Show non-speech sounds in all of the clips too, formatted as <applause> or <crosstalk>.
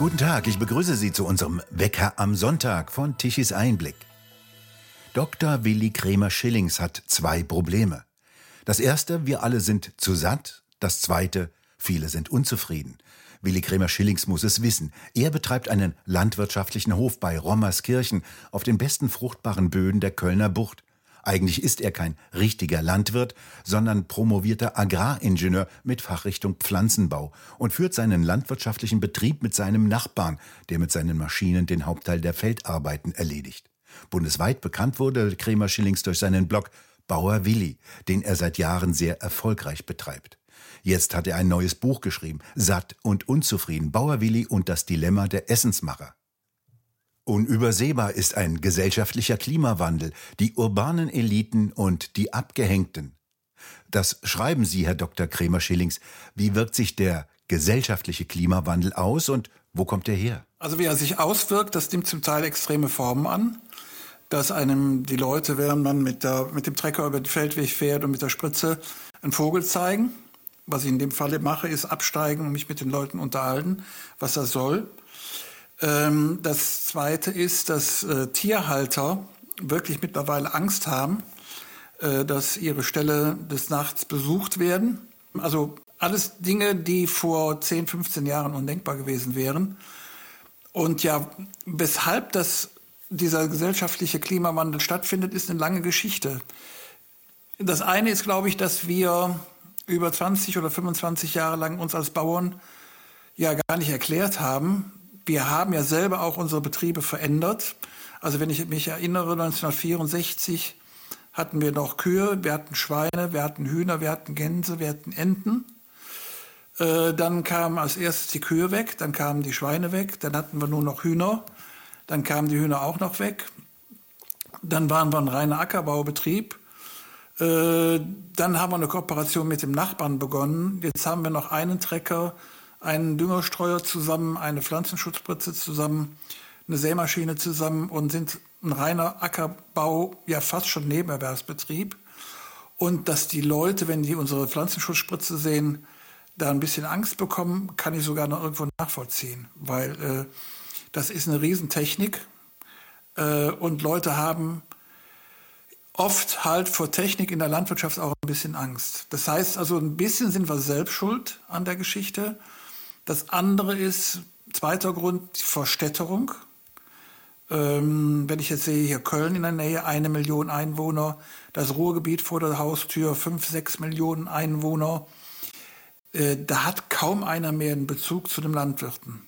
Guten Tag, ich begrüße Sie zu unserem Wecker am Sonntag von Tichys Einblick. Dr. Willi Kremer Schillings hat zwei Probleme. Das erste, wir alle sind zu satt. Das zweite, viele sind unzufrieden. Willi Kremer Schillings muss es wissen. Er betreibt einen landwirtschaftlichen Hof bei Rommerskirchen auf den besten fruchtbaren Böden der Kölner Bucht. Eigentlich ist er kein richtiger Landwirt, sondern promovierter Agraringenieur mit Fachrichtung Pflanzenbau und führt seinen landwirtschaftlichen Betrieb mit seinem Nachbarn, der mit seinen Maschinen den Hauptteil der Feldarbeiten erledigt. Bundesweit bekannt wurde Kremer Schillings durch seinen Blog Bauer Willi, den er seit Jahren sehr erfolgreich betreibt. Jetzt hat er ein neues Buch geschrieben, Satt und unzufrieden, Bauer Willi und das Dilemma der Essensmacher. Unübersehbar ist ein gesellschaftlicher Klimawandel, die urbanen Eliten und die Abgehängten. Das schreiben Sie, Herr Dr. Kremer-Schillings. Wie wirkt sich der gesellschaftliche Klimawandel aus und wo kommt er her? Also wie er sich auswirkt, das nimmt zum Teil extreme Formen an. Dass einem die Leute, während man mit, der, mit dem Trecker über den Feldweg fährt und mit der Spritze einen Vogel zeigen. Was ich in dem Falle mache, ist absteigen und mich mit den Leuten unterhalten, was das soll. Ähm, das Zweite ist, dass äh, Tierhalter wirklich mittlerweile Angst haben, äh, dass ihre Ställe des Nachts besucht werden. Also alles Dinge, die vor 10, 15 Jahren undenkbar gewesen wären. Und ja, weshalb das, dieser gesellschaftliche Klimawandel stattfindet, ist eine lange Geschichte. Das eine ist, glaube ich, dass wir über 20 oder 25 Jahre lang uns als Bauern ja gar nicht erklärt haben, wir haben ja selber auch unsere Betriebe verändert. Also wenn ich mich erinnere, 1964 hatten wir noch Kühe, wir hatten Schweine, wir hatten Hühner, wir hatten Gänse, wir hatten Enten. Äh, dann kamen als erstes die Kühe weg, dann kamen die Schweine weg, dann hatten wir nur noch Hühner, dann kamen die Hühner auch noch weg. Dann waren wir ein reiner Ackerbaubetrieb. Äh, dann haben wir eine Kooperation mit dem Nachbarn begonnen. Jetzt haben wir noch einen Trecker, einen Düngerstreuer zusammen, eine Pflanzenschutzspritze zusammen, eine Sämaschine zusammen und sind ein reiner Ackerbau, ja fast schon Nebenerwerbsbetrieb. Und dass die Leute, wenn die unsere Pflanzenschutzspritze sehen, da ein bisschen Angst bekommen, kann ich sogar noch irgendwo nachvollziehen, weil äh, das ist eine Riesentechnik äh, und Leute haben oft halt vor Technik in der Landwirtschaft auch ein bisschen Angst. Das heißt also, ein bisschen sind wir selbst schuld an der Geschichte. Das andere ist, zweiter Grund, die Verstädterung. Ähm, wenn ich jetzt sehe, hier Köln in der Nähe, eine Million Einwohner, das Ruhrgebiet vor der Haustür, fünf, sechs Millionen Einwohner, äh, da hat kaum einer mehr einen Bezug zu den Landwirten.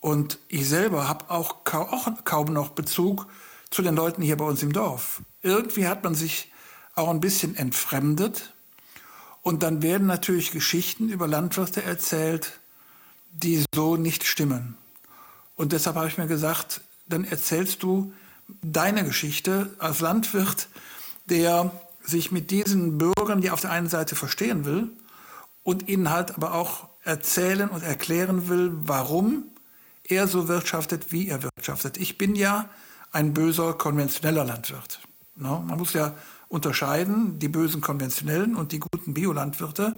Und ich selber habe auch, auch kaum noch Bezug zu den Leuten hier bei uns im Dorf. Irgendwie hat man sich auch ein bisschen entfremdet. Und dann werden natürlich Geschichten über Landwirte erzählt, die so nicht stimmen. Und deshalb habe ich mir gesagt, dann erzählst du deine Geschichte als Landwirt, der sich mit diesen Bürgern, die auf der einen Seite verstehen will und ihnen halt aber auch erzählen und erklären will, warum er so wirtschaftet, wie er wirtschaftet. Ich bin ja ein böser konventioneller Landwirt. Man muss ja unterscheiden, die bösen konventionellen und die guten Biolandwirte.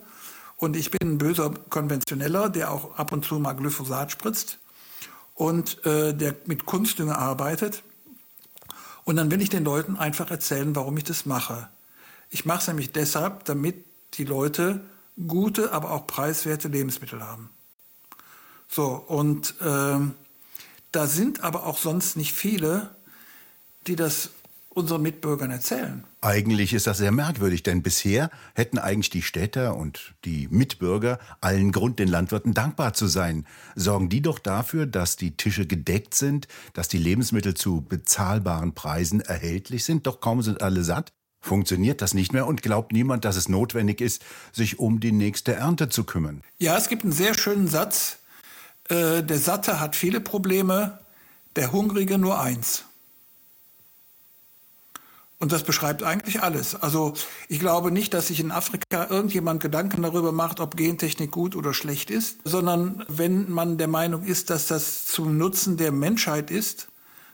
Und ich bin ein böser Konventioneller, der auch ab und zu mal Glyphosat spritzt und äh, der mit Kunstdünger arbeitet. Und dann will ich den Leuten einfach erzählen, warum ich das mache. Ich mache es nämlich deshalb, damit die Leute gute, aber auch preiswerte Lebensmittel haben. So, und äh, da sind aber auch sonst nicht viele, die das unseren Mitbürgern erzählen. Eigentlich ist das sehr merkwürdig, denn bisher hätten eigentlich die Städter und die Mitbürger allen Grund, den Landwirten dankbar zu sein. Sorgen die doch dafür, dass die Tische gedeckt sind, dass die Lebensmittel zu bezahlbaren Preisen erhältlich sind, doch kaum sind alle satt. Funktioniert das nicht mehr und glaubt niemand, dass es notwendig ist, sich um die nächste Ernte zu kümmern? Ja, es gibt einen sehr schönen Satz. Äh, der Satte hat viele Probleme, der Hungrige nur eins. Und das beschreibt eigentlich alles. Also ich glaube nicht, dass sich in Afrika irgendjemand Gedanken darüber macht, ob Gentechnik gut oder schlecht ist, sondern wenn man der Meinung ist, dass das zum Nutzen der Menschheit ist,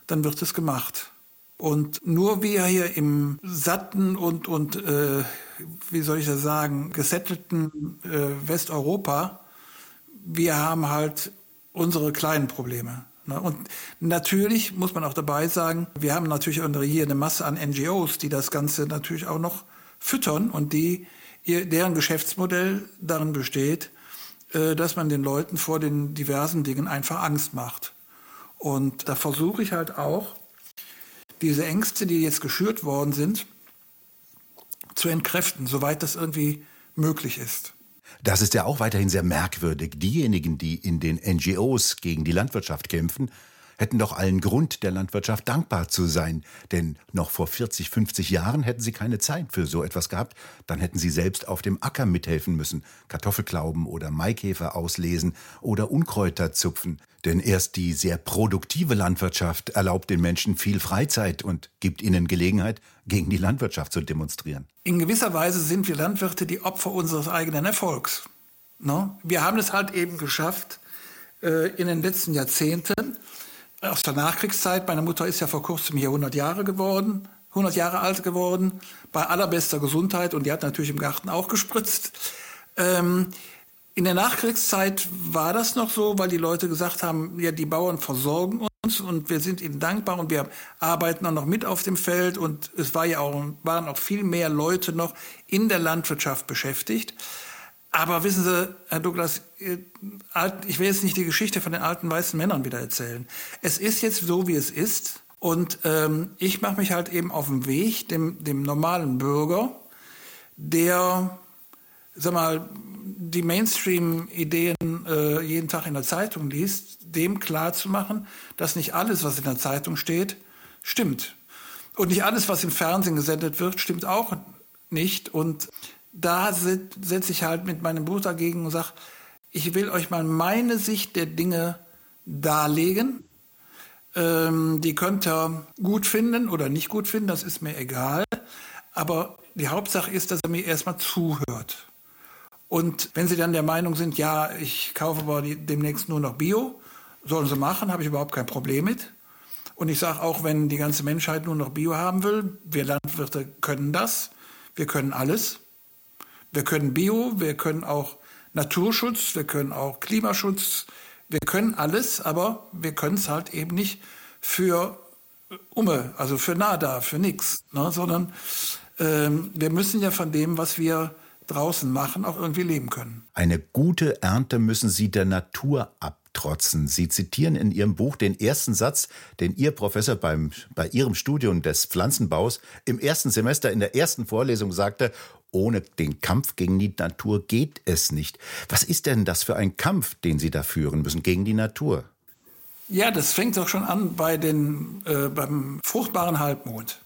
dann wird es gemacht. Und nur wir hier im satten und, und äh, wie soll ich das sagen, gesettelten äh, Westeuropa, wir haben halt unsere kleinen Probleme. Ne? Und natürlich muss man auch dabei sagen, wir haben natürlich hier eine Masse an NGOs, die das Ganze natürlich auch noch füttern und die, deren Geschäftsmodell darin besteht, äh, dass man den Leuten vor den diversen Dingen einfach Angst macht. Und da versuche ich halt auch, diese Ängste, die jetzt geschürt worden sind, zu entkräften, soweit das irgendwie möglich ist. Das ist ja auch weiterhin sehr merkwürdig. Diejenigen, die in den NGOs gegen die Landwirtschaft kämpfen, hätten doch allen Grund, der Landwirtschaft dankbar zu sein. Denn noch vor 40, 50 Jahren hätten sie keine Zeit für so etwas gehabt. Dann hätten sie selbst auf dem Acker mithelfen müssen, Kartoffelklauben oder Maikäfer auslesen oder Unkräuter zupfen. Denn erst die sehr produktive Landwirtschaft erlaubt den Menschen viel Freizeit und gibt ihnen Gelegenheit, gegen die Landwirtschaft zu demonstrieren. In gewisser Weise sind wir Landwirte die Opfer unseres eigenen Erfolgs. No? Wir haben es halt eben geschafft, äh, in den letzten Jahrzehnten, aus der Nachkriegszeit, meine Mutter ist ja vor kurzem hier 100 Jahre geworden, 100 Jahre alt geworden, bei allerbester Gesundheit und die hat natürlich im Garten auch gespritzt. Ähm, in der Nachkriegszeit war das noch so, weil die Leute gesagt haben, ja, die Bauern versorgen uns und wir sind ihnen dankbar und wir arbeiten auch noch mit auf dem Feld und es war ja auch, waren auch viel mehr Leute noch in der Landwirtschaft beschäftigt. Aber wissen Sie, Herr Douglas, äh, ich will jetzt nicht die Geschichte von den alten weißen Männern wieder erzählen. Es ist jetzt so, wie es ist. Und ähm, ich mache mich halt eben auf den Weg, dem, dem normalen Bürger, der, sag mal, die Mainstream-Ideen äh, jeden Tag in der Zeitung liest, dem klarzumachen, dass nicht alles, was in der Zeitung steht, stimmt. Und nicht alles, was im Fernsehen gesendet wird, stimmt auch nicht. Und da setze ich halt mit meinem Buch dagegen und sage, ich will euch mal meine Sicht der Dinge darlegen. Ähm, die könnt ihr gut finden oder nicht gut finden, das ist mir egal. Aber die Hauptsache ist, dass er mir erstmal zuhört. Und wenn Sie dann der Meinung sind, ja, ich kaufe aber demnächst nur noch Bio, sollen Sie machen, habe ich überhaupt kein Problem mit. Und ich sage auch, wenn die ganze Menschheit nur noch Bio haben will, wir Landwirte können das, wir können alles. Wir können Bio, wir können auch Naturschutz, wir können auch Klimaschutz, wir können alles, aber wir können es halt eben nicht für Umme, also für nada, für nichts, ne? sondern ähm, wir müssen ja von dem, was wir draußen machen, auch irgendwie leben können. Eine gute Ernte müssen Sie der Natur abtrotzen. Sie zitieren in Ihrem Buch den ersten Satz, den Ihr Professor beim, bei Ihrem Studium des Pflanzenbaus im ersten Semester in der ersten Vorlesung sagte, ohne den Kampf gegen die Natur geht es nicht. Was ist denn das für ein Kampf, den Sie da führen müssen gegen die Natur? Ja, das fängt doch schon an bei den, äh, beim fruchtbaren Halbmond.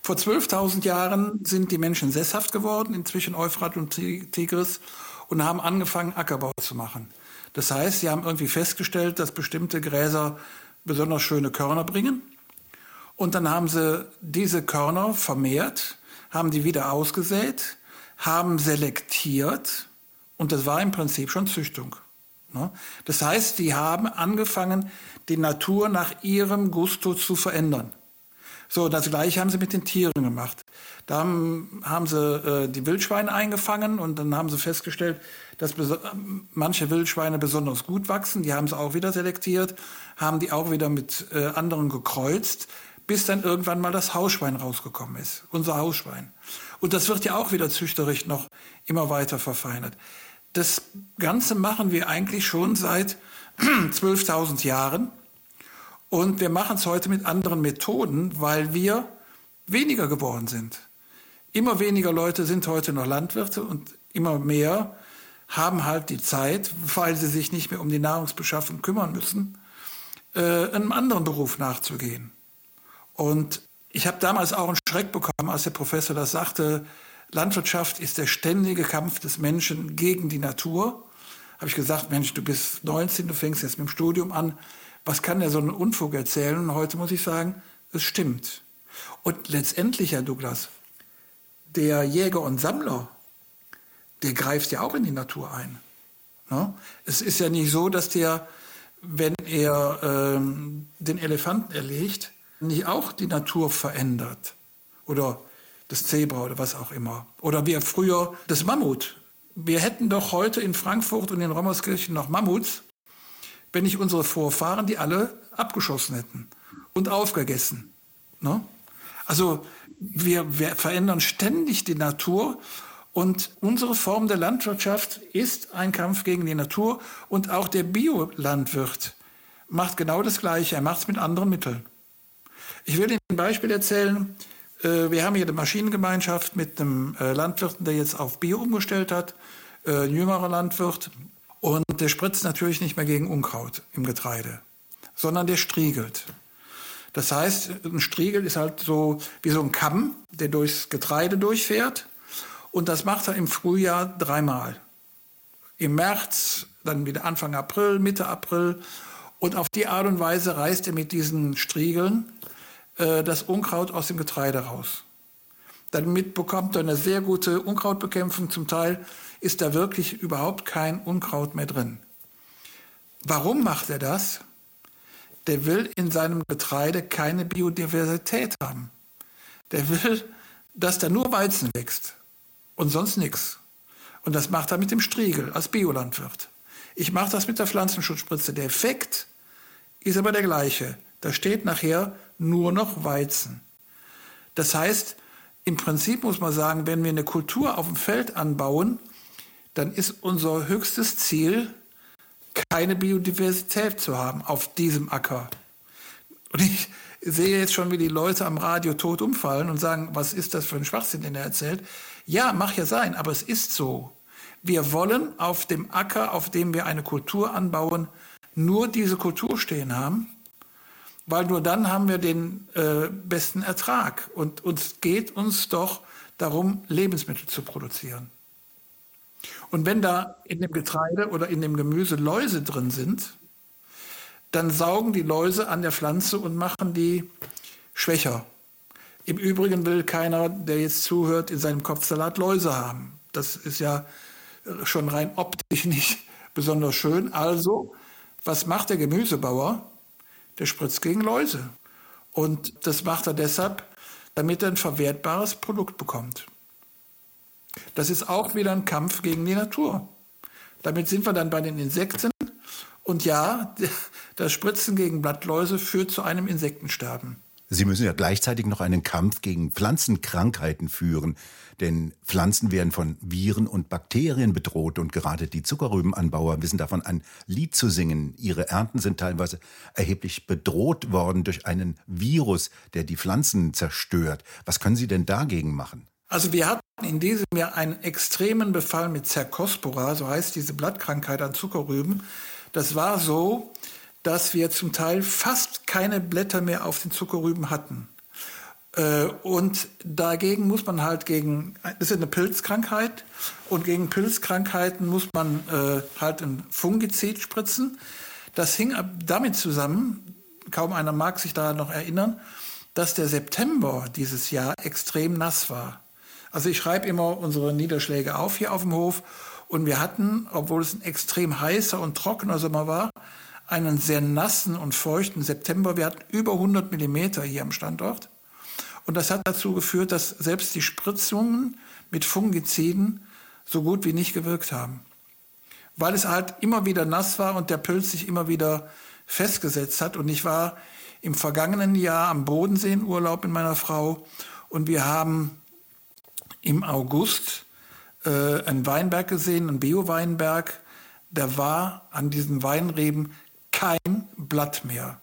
Vor 12.000 Jahren sind die Menschen sesshaft geworden, inzwischen Euphrat und Tigris, und haben angefangen, Ackerbau zu machen. Das heißt, sie haben irgendwie festgestellt, dass bestimmte Gräser besonders schöne Körner bringen. Und dann haben sie diese Körner vermehrt haben die wieder ausgesät, haben selektiert und das war im Prinzip schon Züchtung. Ne? Das heißt, die haben angefangen, die Natur nach ihrem Gusto zu verändern. So, das gleiche haben sie mit den Tieren gemacht. Da haben, haben sie äh, die Wildschweine eingefangen und dann haben sie festgestellt, dass manche Wildschweine besonders gut wachsen. Die haben sie auch wieder selektiert, haben die auch wieder mit äh, anderen gekreuzt bis dann irgendwann mal das Hausschwein rausgekommen ist, unser Hausschwein. Und das wird ja auch wieder züchterisch noch immer weiter verfeinert. Das Ganze machen wir eigentlich schon seit <clears throat> 12.000 Jahren und wir machen es heute mit anderen Methoden, weil wir weniger geworden sind. Immer weniger Leute sind heute noch Landwirte und immer mehr haben halt die Zeit, weil sie sich nicht mehr um die Nahrungsbeschaffung kümmern müssen, äh, einem anderen Beruf nachzugehen. Und ich habe damals auch einen Schreck bekommen, als der Professor das sagte, Landwirtschaft ist der ständige Kampf des Menschen gegen die Natur. Habe ich gesagt, Mensch, du bist 19, du fängst jetzt mit dem Studium an. Was kann der so einen Unfug erzählen? Und heute muss ich sagen, es stimmt. Und letztendlich, Herr Douglas, der Jäger und Sammler, der greift ja auch in die Natur ein. Ne? Es ist ja nicht so, dass der, wenn er ähm, den Elefanten erlegt, nicht auch die Natur verändert? Oder das Zebra oder was auch immer. Oder wie früher das Mammut. Wir hätten doch heute in Frankfurt und in Rommerskirchen noch Mammuts, wenn nicht unsere Vorfahren die alle abgeschossen hätten und aufgegessen. Ne? Also wir, wir verändern ständig die Natur und unsere Form der Landwirtschaft ist ein Kampf gegen die Natur und auch der Biolandwirt macht genau das Gleiche. Er macht es mit anderen Mitteln. Ich will Ihnen ein Beispiel erzählen. Äh, wir haben hier eine Maschinengemeinschaft mit einem äh, Landwirt, der jetzt auf Bio umgestellt hat, äh, ein jüngerer Landwirt. Und der spritzt natürlich nicht mehr gegen Unkraut im Getreide, sondern der striegelt. Das heißt, ein Striegel ist halt so wie so ein Kamm, der durchs Getreide durchfährt. Und das macht er im Frühjahr dreimal. Im März, dann wieder Anfang April, Mitte April. Und auf die Art und Weise reißt er mit diesen Striegeln äh, das Unkraut aus dem Getreide raus. Damit bekommt er eine sehr gute Unkrautbekämpfung. Zum Teil ist da wirklich überhaupt kein Unkraut mehr drin. Warum macht er das? Der will in seinem Getreide keine Biodiversität haben. Der will, dass da nur Weizen wächst und sonst nichts. Und das macht er mit dem Striegel als Biolandwirt. Ich mache das mit der Pflanzenschutzspritze. Der Effekt ist aber der gleiche. Da steht nachher nur noch Weizen. Das heißt, im Prinzip muss man sagen, wenn wir eine Kultur auf dem Feld anbauen, dann ist unser höchstes Ziel, keine Biodiversität zu haben auf diesem Acker. Und ich sehe jetzt schon, wie die Leute am Radio tot umfallen und sagen, was ist das für ein Schwachsinn, den er erzählt. Ja, mag ja sein, aber es ist so. Wir wollen auf dem Acker, auf dem wir eine Kultur anbauen, nur diese Kultur stehen haben, weil nur dann haben wir den äh, besten Ertrag. Und uns geht uns doch darum, Lebensmittel zu produzieren. Und wenn da in dem Getreide oder in dem Gemüse Läuse drin sind, dann saugen die Läuse an der Pflanze und machen die schwächer. Im Übrigen will keiner, der jetzt zuhört, in seinem Kopfsalat Läuse haben. Das ist ja schon rein optisch <laughs> nicht besonders schön. Also, was macht der Gemüsebauer? Der spritzt gegen Läuse. Und das macht er deshalb, damit er ein verwertbares Produkt bekommt. Das ist auch wieder ein Kampf gegen die Natur. Damit sind wir dann bei den Insekten. Und ja, <laughs> das Spritzen gegen Blattläuse führt zu einem Insektensterben. Sie müssen ja gleichzeitig noch einen Kampf gegen Pflanzenkrankheiten führen, denn Pflanzen werden von Viren und Bakterien bedroht und gerade die Zuckerrübenanbauer wissen davon ein Lied zu singen. Ihre Ernten sind teilweise erheblich bedroht worden durch einen Virus, der die Pflanzen zerstört. Was können Sie denn dagegen machen? Also wir hatten in diesem Jahr einen extremen Befall mit Cercospora, so heißt diese Blattkrankheit an Zuckerrüben. Das war so, dass wir zum Teil fast keine Blätter mehr auf den Zuckerrüben hatten. Äh, und dagegen muss man halt gegen, das ist eine Pilzkrankheit, und gegen Pilzkrankheiten muss man äh, halt ein Fungizid spritzen. Das hing damit zusammen, kaum einer mag sich da noch erinnern, dass der September dieses Jahr extrem nass war. Also ich schreibe immer unsere Niederschläge auf hier auf dem Hof und wir hatten, obwohl es ein extrem heißer und trockener Sommer war, einen sehr nassen und feuchten September. Wir hatten über 100 Millimeter hier am Standort. Und das hat dazu geführt, dass selbst die Spritzungen mit Fungiziden so gut wie nicht gewirkt haben. Weil es halt immer wieder nass war und der Pilz sich immer wieder festgesetzt hat. Und ich war im vergangenen Jahr am Bodensee in Urlaub mit meiner Frau und wir haben im August äh, einen Weinberg gesehen, einen Bio-Weinberg. Da war an diesen Weinreben kein Blatt mehr.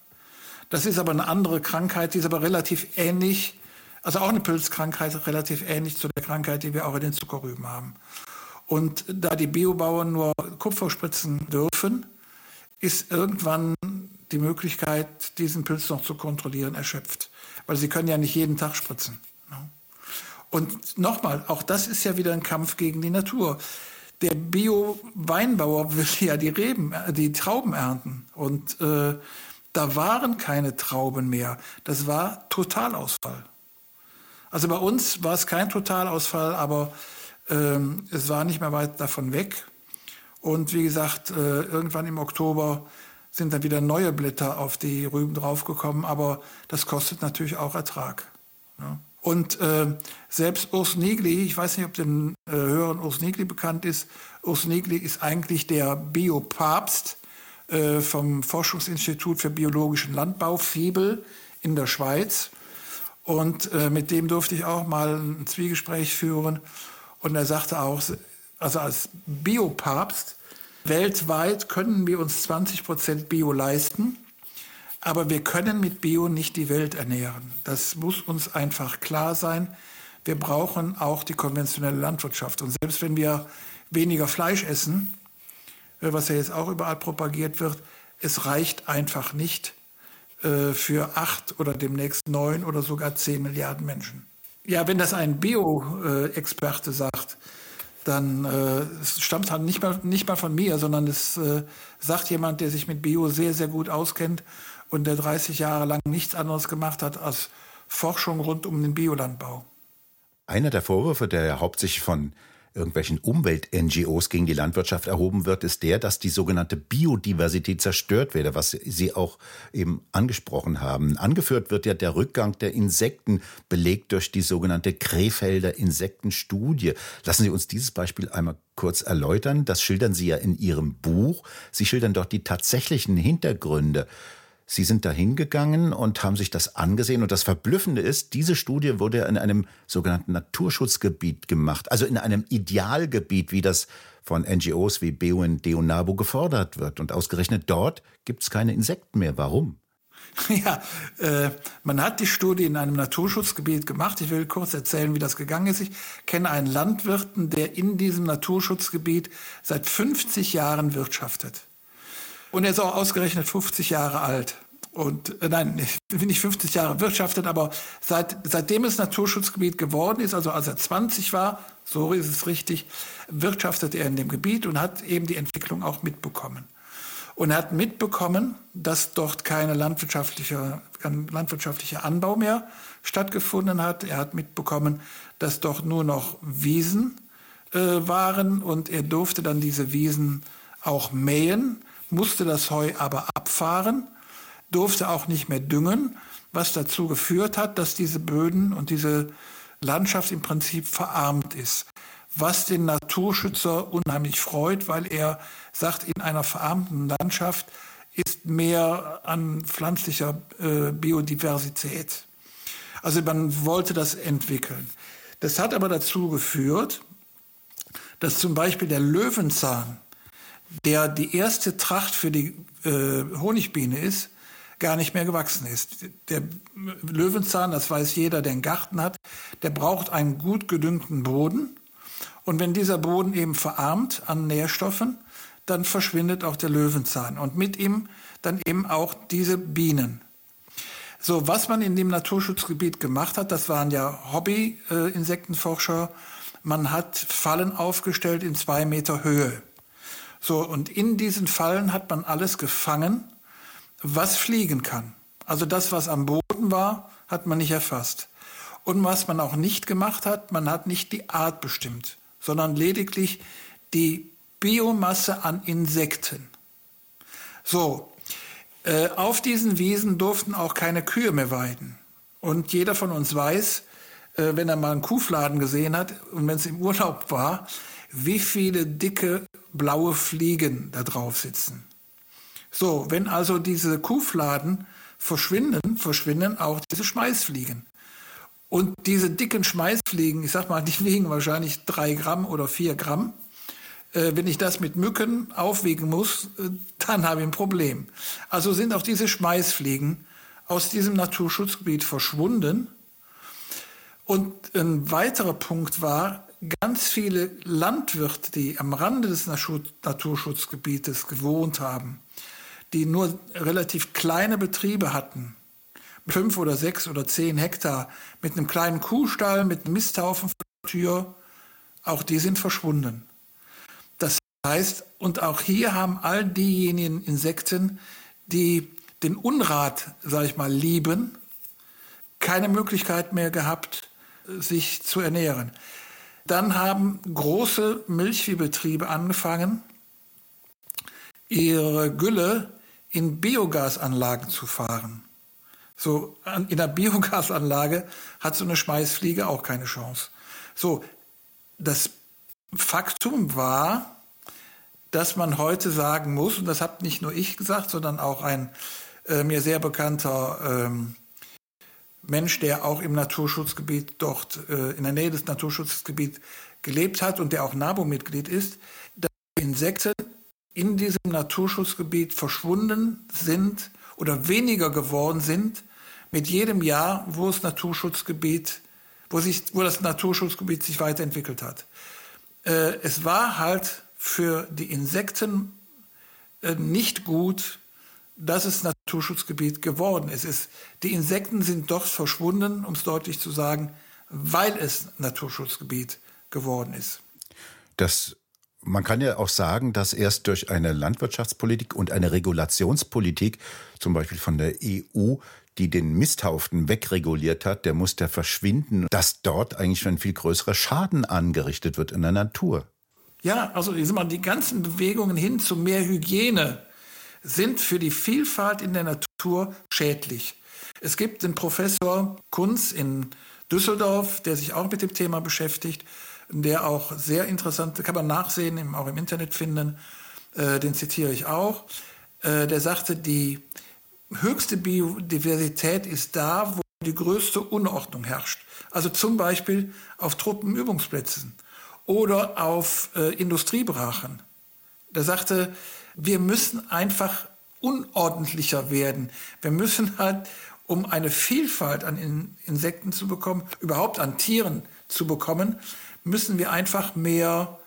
Das ist aber eine andere Krankheit, die ist aber relativ ähnlich, also auch eine Pilzkrankheit, relativ ähnlich zu der Krankheit, die wir auch in den Zuckerrüben haben. Und da die Biobauern nur Kupfer spritzen dürfen, ist irgendwann die Möglichkeit, diesen Pilz noch zu kontrollieren, erschöpft. Weil sie können ja nicht jeden Tag spritzen. Und nochmal, auch das ist ja wieder ein Kampf gegen die Natur der Bio-Weinbauer will ja die Reben, äh, die Trauben ernten. Und äh, da waren keine Trauben mehr. Das war Totalausfall. Also bei uns war es kein Totalausfall, aber ähm, es war nicht mehr weit davon weg. Und wie gesagt, äh, irgendwann im Oktober sind dann wieder neue Blätter auf die Rüben draufgekommen, aber das kostet natürlich auch Ertrag. Ne? Und äh, selbst Urs Nigli, ich weiß nicht, ob den äh, Hörern Urs Nigli bekannt ist, Urs Nigli ist eigentlich der Biopapst äh, vom Forschungsinstitut für biologischen Landbau, FIBEL, in der Schweiz. Und äh, mit dem durfte ich auch mal ein Zwiegespräch führen. Und er sagte auch, also als Biopapst, weltweit können wir uns 20 Prozent Bio leisten. Aber wir können mit Bio nicht die Welt ernähren. Das muss uns einfach klar sein. Wir brauchen auch die konventionelle Landwirtschaft. Und selbst wenn wir weniger Fleisch essen, äh, was ja jetzt auch überall propagiert wird, es reicht einfach nicht äh, für acht oder demnächst neun oder sogar zehn Milliarden Menschen. Ja, wenn das ein Bio-Experte sagt, dann äh, es stammt halt nicht mal, nicht mal von mir, sondern es äh, sagt jemand, der sich mit Bio sehr, sehr gut auskennt und der 30 Jahre lang nichts anderes gemacht hat als Forschung rund um den Biolandbau. Einer der Vorwürfe, der ja hauptsächlich von irgendwelchen Umwelt-NGOs gegen die Landwirtschaft erhoben wird, ist der, dass die sogenannte Biodiversität zerstört werde, was Sie auch eben angesprochen haben. Angeführt wird ja der Rückgang der Insekten, belegt durch die sogenannte Krefelder Insektenstudie. Lassen Sie uns dieses Beispiel einmal kurz erläutern. Das schildern Sie ja in Ihrem Buch. Sie schildern dort die tatsächlichen Hintergründe. Sie sind da hingegangen und haben sich das angesehen. Und das Verblüffende ist, diese Studie wurde in einem sogenannten Naturschutzgebiet gemacht, also in einem Idealgebiet, wie das von NGOs wie BUND und NABU gefordert wird. Und ausgerechnet dort gibt es keine Insekten mehr. Warum? <laughs> Ja, äh, man hat die Studie in einem Naturschutzgebiet gemacht. Ich will kurz erzählen, wie das gegangen ist. Ich kenne einen Landwirten, der in diesem Naturschutzgebiet seit 50 Jahren wirtschaftet. Und er ist auch ausgerechnet 50 Jahre alt. Und äh, nein, nicht 50 Jahre wirtschaftet, aber seit, seitdem es Naturschutzgebiet geworden ist, also als er 20 war, so ist es richtig, wirtschaftet er in dem Gebiet und hat eben die Entwicklung auch mitbekommen. Und er hat mitbekommen, dass dort keine landwirtschaftliche, kein landwirtschaftlicher Anbau mehr stattgefunden hat. Er hat mitbekommen, dass dort nur noch Wiesen äh, waren und er durfte dann diese Wiesen auch mähen musste das Heu aber abfahren, durfte auch nicht mehr düngen, was dazu geführt hat, dass diese Böden und diese Landschaft im Prinzip verarmt ist. Was den Naturschützer unheimlich freut, weil er sagt, in einer verarmten Landschaft ist mehr an pflanzlicher äh, Biodiversität. Also man wollte das entwickeln. Das hat aber dazu geführt, dass zum Beispiel der Löwenzahn der die erste Tracht für die äh, Honigbiene ist, gar nicht mehr gewachsen ist. Der Löwenzahn, das weiß jeder, der einen Garten hat, der braucht einen gut gedüngten Boden. Und wenn dieser Boden eben verarmt an Nährstoffen, dann verschwindet auch der Löwenzahn und mit ihm dann eben auch diese Bienen. So, was man in dem Naturschutzgebiet gemacht hat, das waren ja Hobby-Insektenforscher. Äh, man hat Fallen aufgestellt in zwei Meter Höhe. So, und in diesen Fallen hat man alles gefangen, was fliegen kann. Also das, was am Boden war, hat man nicht erfasst. Und was man auch nicht gemacht hat, man hat nicht die Art bestimmt, sondern lediglich die Biomasse an Insekten. So, äh, auf diesen Wiesen durften auch keine Kühe mehr weiden. Und jeder von uns weiß, äh, wenn er mal einen Kuhfladen gesehen hat und wenn es im Urlaub war, wie viele dicke blaue Fliegen da drauf sitzen. So, wenn also diese Kuhfladen verschwinden, verschwinden auch diese Schmeißfliegen. Und diese dicken Schmeißfliegen, ich sag mal, die wiegen wahrscheinlich drei Gramm oder vier Gramm. Äh, wenn ich das mit Mücken aufwiegen muss, äh, dann habe ich ein Problem. Also sind auch diese Schmeißfliegen aus diesem Naturschutzgebiet verschwunden. Und ein weiterer Punkt war, ganz viele Landwirte, die am Rande des Naturschutzgebietes gewohnt haben, die nur relativ kleine Betriebe hatten, fünf oder sechs oder zehn Hektar, mit einem kleinen Kuhstall, mit einem Misthaufen vor der Tür, auch die sind verschwunden. Das heißt, und auch hier haben all diejenigen Insekten, die den Unrat, sage ich mal, lieben, keine Möglichkeit mehr gehabt, sich zu ernähren. Dann haben große Milchviehbetriebe angefangen, ihre Gülle in Biogasanlagen zu fahren. So, in der Biogasanlage hat so eine Schmeißfliege auch keine Chance. So, das Faktum war, dass man heute sagen muss, und das habe nicht nur ich gesagt, sondern auch ein äh, mir sehr bekannter ähm, Mensch, der auch im Naturschutzgebiet dort, äh, in der Nähe des Naturschutzgebiets gelebt hat und der auch NABU-Mitglied ist, dass Insekten in diesem Naturschutzgebiet verschwunden sind oder weniger geworden sind mit jedem Jahr, wo das Naturschutzgebiet, wo sich, wo das Naturschutzgebiet sich weiterentwickelt hat. Äh, es war halt für die Insekten äh, nicht gut, dass es Naturschutzgebiet geworden ist. Es, die Insekten sind doch verschwunden, um es deutlich zu sagen, weil es Naturschutzgebiet geworden ist. Das man kann ja auch sagen, dass erst durch eine Landwirtschaftspolitik und eine Regulationspolitik, zum Beispiel von der EU, die den Misthaufen wegreguliert hat, der muss der verschwinden, dass dort eigentlich schon ein viel größerer Schaden angerichtet wird in der Natur. Ja, also die ganzen Bewegungen hin zu mehr Hygiene sind für die Vielfalt in der Natur schädlich. Es gibt den Professor Kunz in Düsseldorf, der sich auch mit dem Thema beschäftigt, der auch sehr interessant, kann man nachsehen, auch im Internet finden, äh, den zitiere ich auch. Äh, der sagte, die höchste Biodiversität ist da, wo die größte Unordnung herrscht. Also zum Beispiel auf Truppenübungsplätzen oder auf äh, Industriebrachen. Der sagte, wir müssen einfach unordentlicher werden. Wir müssen halt, um eine Vielfalt an In Insekten zu bekommen, überhaupt an Tieren zu bekommen, müssen wir einfach mehr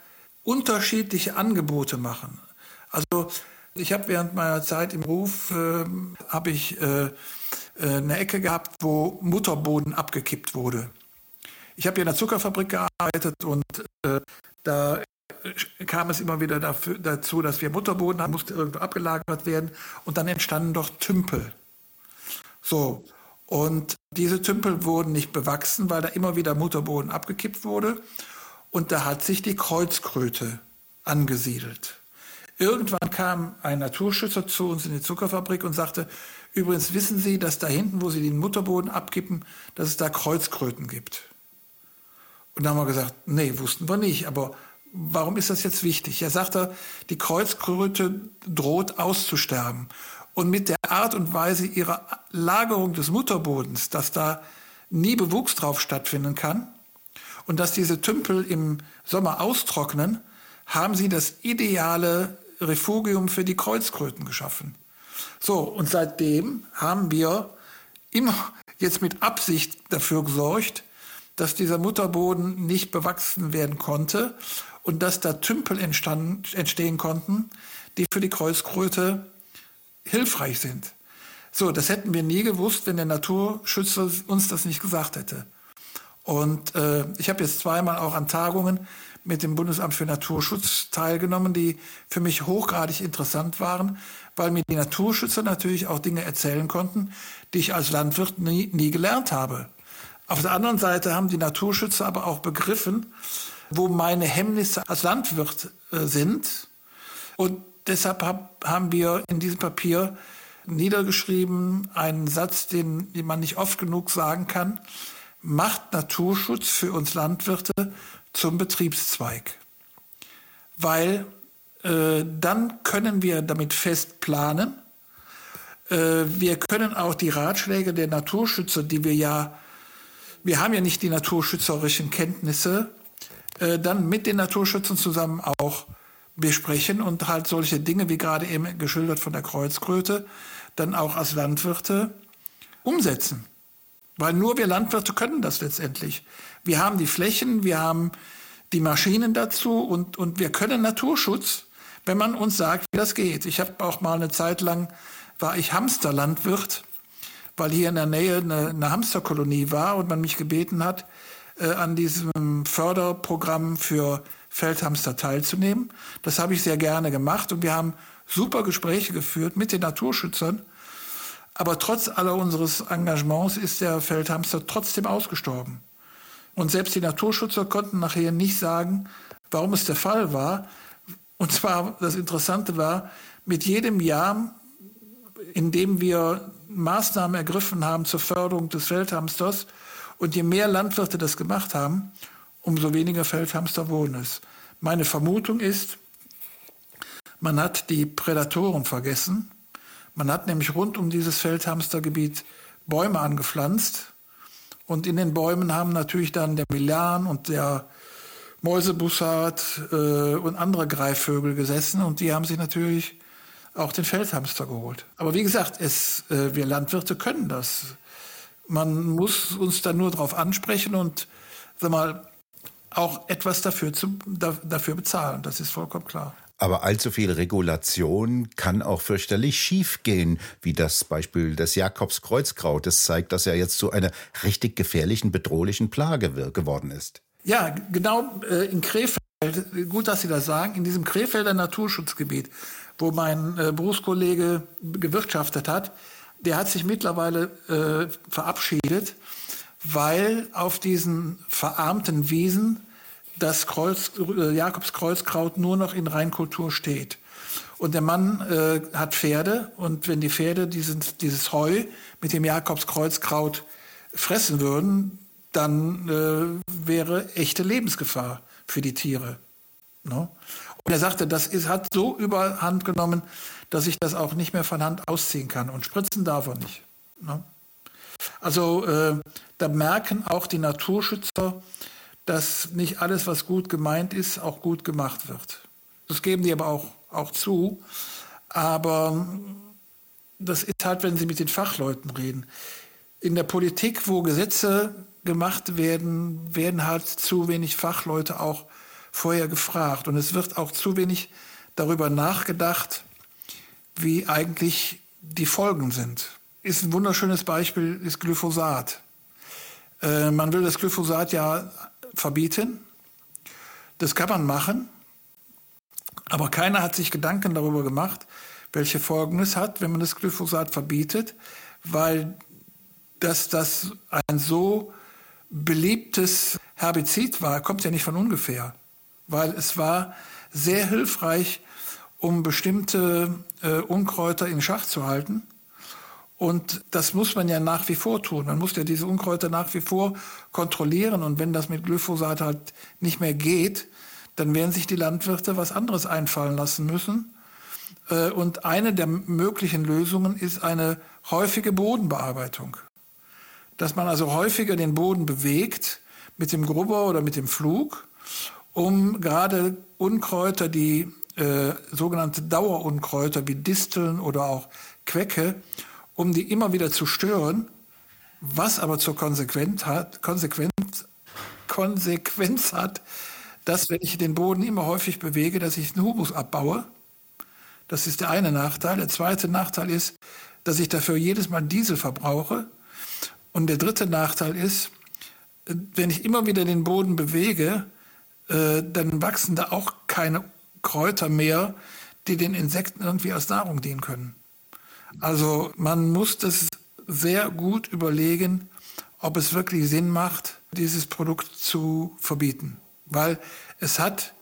unterschiedliche Angebote machen. Also ich habe während meiner Zeit im Ruf äh, habe ich äh, äh, eine Ecke gehabt, wo Mutterboden abgekippt wurde. Ich habe hier in der Zuckerfabrik gearbeitet und äh, da kam es immer wieder dafür, dazu, dass wir Mutterboden haben, musste irgendwo abgelagert werden und dann entstanden doch Tümpel. So. Und diese Tümpel wurden nicht bewachsen, weil da immer wieder Mutterboden abgekippt wurde. Und da hat sich die Kreuzkröte angesiedelt. Irgendwann kam ein Naturschützer zu uns in die Zuckerfabrik und sagte, übrigens wissen Sie, dass da hinten, wo Sie den Mutterboden abkippen, dass es da Kreuzkröten gibt. Und dann haben wir gesagt, nee, wussten wir nicht, aber warum ist das jetzt wichtig? Er sagte, die Kreuzkröte droht auszusterben. Und mit der Art und Weise ihrer Lagerung des Mutterbodens, dass da nie Bewuchs drauf stattfinden kann und dass diese Tümpel im Sommer austrocknen, haben sie das ideale Refugium für die Kreuzkröten geschaffen. So, und seitdem haben wir immer jetzt mit Absicht dafür gesorgt, dass dieser Mutterboden nicht bewachsen werden konnte und dass da Tümpel entstanden, entstehen konnten, die für die Kreuzkröte hilfreich sind. So, das hätten wir nie gewusst, wenn der Naturschützer uns das nicht gesagt hätte. Und äh, ich habe jetzt zweimal auch an Tagungen mit dem Bundesamt für Naturschutz teilgenommen, die für mich hochgradig interessant waren, weil mir die Naturschützer natürlich auch Dinge erzählen konnten, die ich als Landwirt nie, nie gelernt habe. Auf der anderen Seite haben die Naturschützer aber auch begriffen, wo meine Hemmnisse als Landwirt äh, sind. Und deshalb hab, haben wir in diesem Papier niedergeschrieben einen Satz, den, den man nicht oft genug sagen kann. Macht Naturschutz für uns Landwirte zum Betriebszweig. Weil äh, dann können wir damit fest planen. Äh, wir können auch die Ratschläge der Naturschützer, die wir ja, wir haben ja nicht die naturschützerischen Kenntnisse, äh, dann mit den Naturschützern zusammen auch besprechen und halt solche Dinge, wie gerade eben geschildert von der Kreuzkröte, dann auch als Landwirte umsetzen. Weil nur wir Landwirte können das letztendlich. Wir haben die Flächen, wir haben die Maschinen dazu und, und wir können Naturschutz, wenn man uns sagt, wie das geht. Ich habe auch mal eine Zeit lang, war ich Hamsterlandwirt, weil hier in der Nähe eine, eine Hamsterkolonie war und man mich gebeten hat, äh, an diesem Förderprogramm für Feldhamster teilzunehmen. Das habe ich sehr gerne gemacht und wir haben super Gespräche geführt mit den Naturschützern. Aber trotz aller unseres Engagements ist der Feldhamster trotzdem ausgestorben. Und selbst die Naturschützer konnten nachher nicht sagen, warum es der Fall war. Und zwar, das Interessante war, mit jedem Jahr, in dem wir Maßnahmen ergriffen haben zur Förderung des Feldhamsters, und je mehr Landwirte das gemacht haben, umso weniger Feldhamster wurden es. Meine Vermutung ist, Man hat die Prädatoren vergessen. Man hat nämlich rund um dieses Feldhamstergebiet Bäume angepflanzt. Und in den Bäumen haben natürlich dann der Milan und der Mäusebussard äh, und andere Greifvögel gesessen. Und die haben sich natürlich auch den Feldhamster geholt. Aber wie gesagt, es, äh, wir Landwirte können das. Man muss uns dann nur darauf ansprechen und sag mal, auch etwas dafür, zu, da, dafür bezahlen. Das ist vollkommen klar. Aber allzu viel Regulation kann auch fürchterlich schiefgehen, wie das Beispiel des Jakobskreuzkrautes zeigt, das ja jetzt zu einer richtig gefährlichen, bedrohlichen Plage geworden ist. Ja, genau äh, in Krefeld, gut, dass Sie das sagen, in diesem Krefelder Naturschutzgebiet, wo mein äh, Berufskollege gewirtschaftet hat, der hat sich mittlerweile äh, verabschiedet, weil auf diesen verarmten Wiesen das Kreuz, äh, Jakobskreuzkraut nur noch in Reinkultur steht. Und der Mann äh, hat Pferde und wenn die Pferde diesen, dieses Heu mit dem Jakobskreuzkraut fressen würden, dann äh, wäre echte Lebensgefahr für die Tiere. No? Und er sagte, das ist, hat so überhand genommen, dass ich das auch nicht mehr von Hand ausziehen kann. Und spritzen darf er nicht. No? Also äh, da merken auch die Naturschützer, dass nicht alles, was gut gemeint ist, auch gut gemacht wird. Das geben die aber auch, auch zu. Aber das ist halt, wenn sie mit den Fachleuten reden. In der Politik, wo Gesetze gemacht werden, werden halt zu wenig Fachleute auch vorher gefragt. Und es wird auch zu wenig darüber nachgedacht, wie eigentlich die Folgen sind. Ist ein wunderschönes Beispiel, ist Glyphosat. Äh, man will das Glyphosat ja verbieten. Das kann man machen. Aber keiner hat sich Gedanken darüber gemacht, welche Folgen es hat, wenn man das Glyphosat verbietet, weil dass das ein so beliebtes Herbizid war, kommt ja nicht von ungefähr, weil es war sehr hilfreich, um bestimmte äh, Unkräuter in Schach zu halten. Und das muss man ja nach wie vor tun. Man muss ja diese Unkräuter nach wie vor kontrollieren. Und wenn das mit Glyphosat halt nicht mehr geht, dann werden sich die Landwirte was anderes einfallen lassen müssen. Äh, und eine der möglichen Lösungen ist eine häufige Bodenbearbeitung. Dass man also häufiger den Boden bewegt mit dem Grubber oder mit dem Flug, um gerade Unkräuter, die äh, sogenannte Dauerunkräuter wie Disteln oder auch Quecke, um die immer wieder zu stören, was aber zur Konsequenz hat, Konsequenz, Konsequenz hat, dass wenn ich den Boden immer häufig bewege, dass ich den Humus abbaue. Das ist der eine Nachteil. Der zweite Nachteil ist, dass ich dafür jedes Mal Diesel verbrauche. Und der dritte Nachteil ist, wenn ich immer wieder den Boden bewege, äh, dann wachsen da auch keine Kräuter mehr, die den Insekten irgendwie als Nahrung dienen können. Also man muss das sehr gut überlegen, ob es wirklich Sinn macht, dieses Produkt zu verbieten. Weil es hat,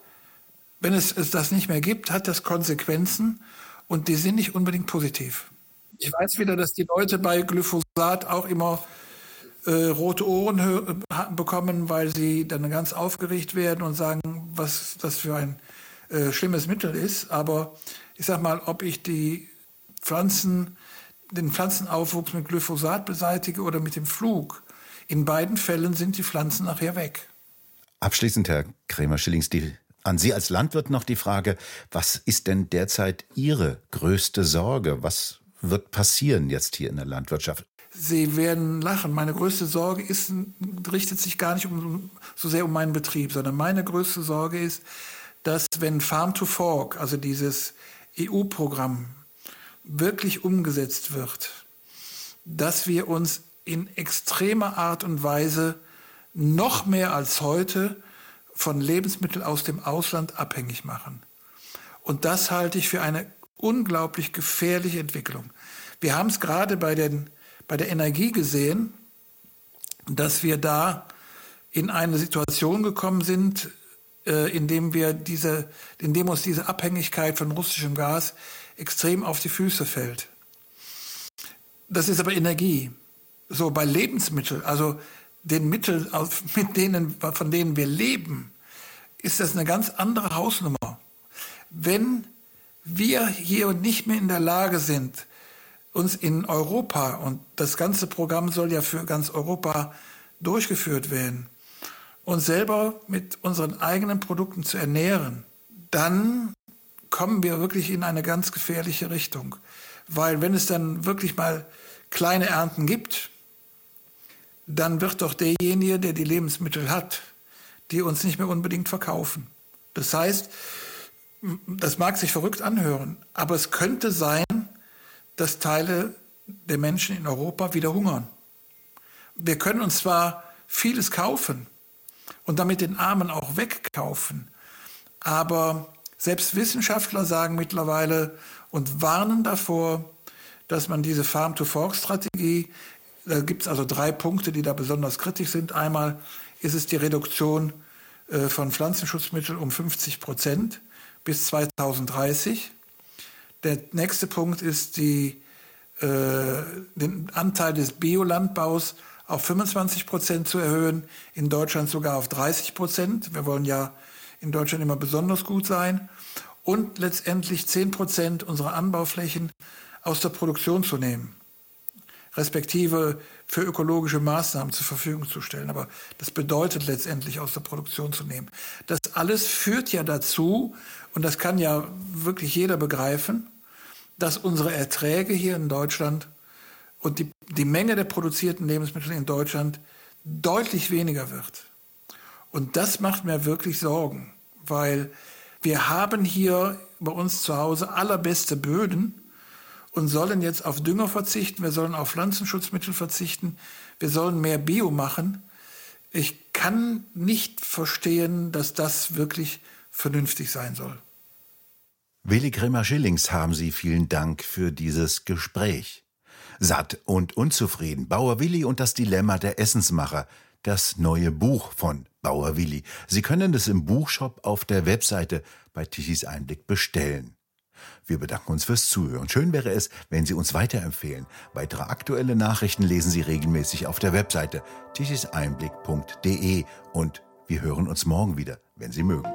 wenn es, es das nicht mehr gibt, hat das Konsequenzen und die sind nicht unbedingt positiv. Ich weiß wieder, dass die Leute bei Glyphosat auch immer äh, rote Ohren bekommen, weil sie dann ganz aufgeregt werden und sagen, was das für ein äh, schlimmes Mittel ist. Aber ich sag mal, ob ich die Pflanzen, den Pflanzenaufwuchs mit Glyphosat beseitige oder mit dem Flug. In beiden Fällen sind die Pflanzen nachher weg. Abschließend, Herr Krämer-Schillings, an Sie als Landwirt noch die Frage, was ist denn derzeit Ihre größte Sorge? Was wird passieren jetzt hier in der Landwirtschaft? Sie werden lachen. Meine größte Sorge ist, richtet sich gar nicht um, so sehr um meinen Betrieb, sondern meine größte Sorge ist, dass wenn Farm to Fork, also dieses EU-Programm, wirklich umgesetzt wird, dass wir uns in extremer Art und Weise noch mehr als heute von Lebensmitteln aus dem Ausland abhängig machen. Und das halte ich für eine unglaublich gefährliche Entwicklung. Wir haben es gerade bei, den, bei der Energie gesehen, dass wir da in eine Situation gekommen sind, äh, indem wir diese, indem uns diese Abhängigkeit von russischem Gas extrem auf die Füße fällt. Das ist aber Energie. So bei Lebensmitteln, also den Mitteln, <laughs> mit denen, von denen wir leben, ist das eine ganz andere Hausnummer. Wenn wir hier nicht mehr in der Lage sind, uns in Europa, und das ganze Programm soll ja für ganz Europa durchgeführt werden, uns selber mit unseren eigenen Produkten zu ernähren, dann kommen wir wirklich in eine ganz gefährliche Richtung. Weil wenn es dann wirklich mal kleine Ernten gibt, dann wird doch derjenige, der die Lebensmittel hat, die uns nicht mehr unbedingt verkaufen. Das heißt, das mag sich verrückt anhören, aber es könnte sein, dass Teile der Menschen in Europa wieder hungern. Wir können uns zwar vieles kaufen und damit den Armen auch wegkaufen, aber selbst Wissenschaftler sagen mittlerweile und warnen davor, dass man diese Farm-to-Fork-Strategie, da gibt es also drei Punkte, die da besonders kritisch sind. Einmal ist es die Reduktion äh, von Pflanzenschutzmitteln um 50 Prozent bis 2030. Der nächste Punkt ist die, äh, den Anteil des Biolandbaus auf 25 Prozent zu erhöhen, in Deutschland sogar auf 30 Prozent. Wir wollen ja in Deutschland immer besonders gut sein. Und letztendlich 10 Prozent unserer Anbauflächen aus der Produktion zu nehmen, respektive für ökologische Maßnahmen zur Verfügung zu stellen. Aber das bedeutet letztendlich aus der Produktion zu nehmen. Das alles führt ja dazu, und das kann ja wirklich jeder begreifen, dass unsere Erträge hier in Deutschland und die, die Menge der produzierten Lebensmittel in Deutschland deutlich weniger wird. Und das macht mir wirklich Sorgen, weil wir haben hier bei uns zu Hause allerbeste Böden und sollen jetzt auf Dünger verzichten, wir sollen auf Pflanzenschutzmittel verzichten, wir sollen mehr Bio machen. Ich kann nicht verstehen, dass das wirklich vernünftig sein soll. Willi Grimmer Schillings haben Sie vielen Dank für dieses Gespräch. Satt und unzufrieden, Bauer Willi und das Dilemma der Essensmacher, das neue Buch von Bauer Willi. Sie können es im Buchshop auf der Webseite bei Tichys Einblick bestellen. Wir bedanken uns fürs Zuhören. Schön wäre es, wenn Sie uns weiterempfehlen. Weitere aktuelle Nachrichten lesen Sie regelmäßig auf der Webseite tichiseinblick.de und wir hören uns morgen wieder, wenn Sie mögen.